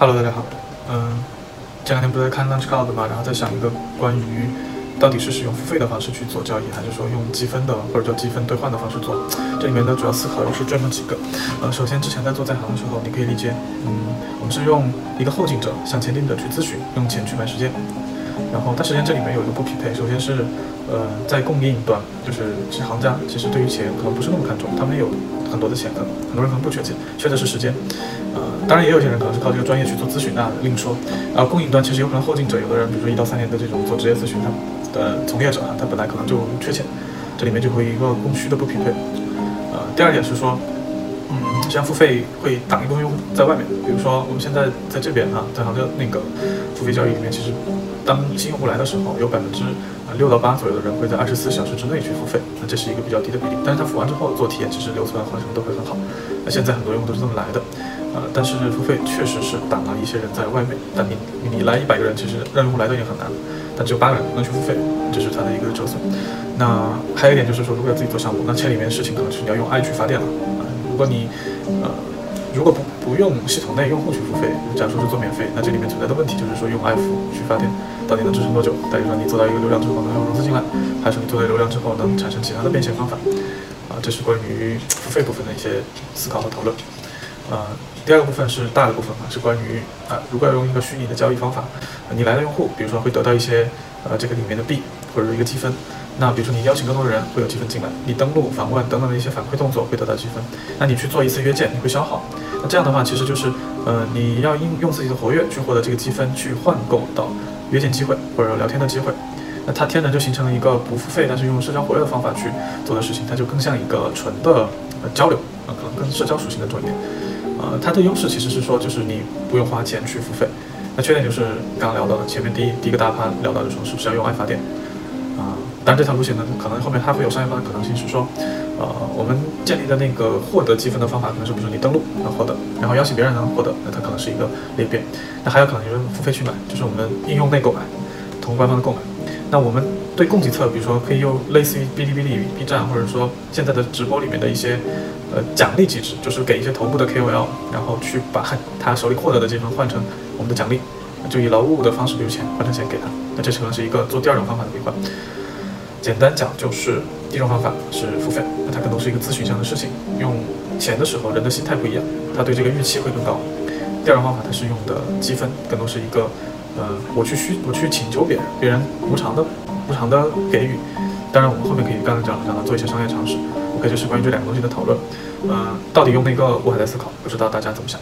Hello，大家好。嗯，这两天不是在看 Lunch Cloud 嘛，然后在想一个关于到底是使用付费的方式去做交易，还是说用积分的或者叫积分兑换的方式做。这里面的主要思考又是这么几个。呃，首先之前在做在行的时候，你可以理解，嗯，我们是用一个后进者向前进者去咨询，用钱去买时间。然后，但实际上这里面有一个不匹配。首先是，呃，在供应端，就是其实行家其实对于钱可能不是那么看重，他们有很多的钱，可能很多人可能不缺钱，缺的是时间。呃，当然也有些人可能是靠这个专业去做咨询，那另说。然后供应端其实有可能后进者，有的人比如说一到三年的这种做职业咨询，他的从业者啊，他本来可能就缺钱，这里面就会一个供需的不匹配。呃，第二点是说，嗯，这样付费会挡一部分用户在外面，比如说我们现在在这边啊，在杭州那个付费交易里面，其实。当新用户来的时候，有百分之啊六到八左右的人会在二十四小时之内去付费，那这是一个比较低的比例。但是他付完之后做体验，其实留存啊或者什么都会很好。那现在很多用户都是这么来的，呃，但是付费确实是挡了一些人在外面。但你你来一百个人，其实让用户来都已经很难，但只有八个人能去付费，这是它的一个折损。那还有一点就是说，如果要自己做项目，那钱里面事情可能是你要用爱去发电了啊。如果你呃如果不不用系统内用户去付费，假如说是做免费，那这里面存在的问题就是说用爱付去发电。到底能支撑多久？比如说你做到一个流量之后能用融资进来，还是你做到流量之后能产生其他的变现方法？啊，这是关于付费部分的一些思考和讨论。呃，第二个部分是大的部分嘛，是关于啊，如果要用一个虚拟的交易方法，你来的用户，比如说会得到一些呃这个里面的币或者一个积分。那比如说你邀请更多的人会有积分进来，你登录访问等等的一些反馈动作会得到积分。那你去做一次约见，你会消耗。那这样的话，其实就是呃你要应用自己的活跃去获得这个积分，去换购到。约见机会或者聊天的机会，那它天然就形成了一个不付费，但是用社交活跃的方法去做的事情，它就更像一个纯的呃交流，啊，可能更社交属性的重一点。呃，它的优势其实是说，就是你不用花钱去付费，那缺点就是刚刚聊到的前面第一第一个大盘聊到的说，是不是要用爱发电？啊，当然这条路线呢，可能后面它会有商业化的可能性，是说。呃，我们建立的那个获得积分的方法，可能是比如说你登录能获得，然后邀请别人能获得，那它可能是一个裂变。那还有可能就是付费去买，就是我们应用内购买，同官方的购买。那我们对供给侧，比如说可以用类似于哔哩哔哩、B 站，或者说现在的直播里面的一些呃奖励机制，就是给一些头部的 KOL，然后去把他手里获得的积分换成我们的奖励，就以劳务的方式，比如钱换成钱给他。那这可能是一个做第二种方法的规划。简单讲就是，第一种方法是付费，那它更多是一个咨询上的事情。用钱的时候，人的心态不一样，他对这个预期会更高。第二种方法，它是用的积分，更多是一个，呃，我去需我去请求别人，别人无偿的无偿的给予。当然，我们后面可以刚才讲讲到做一些商业尝试。OK，就是关于这两个东西的讨论。嗯，到底用哪个，我还在思考，不知道大家怎么想。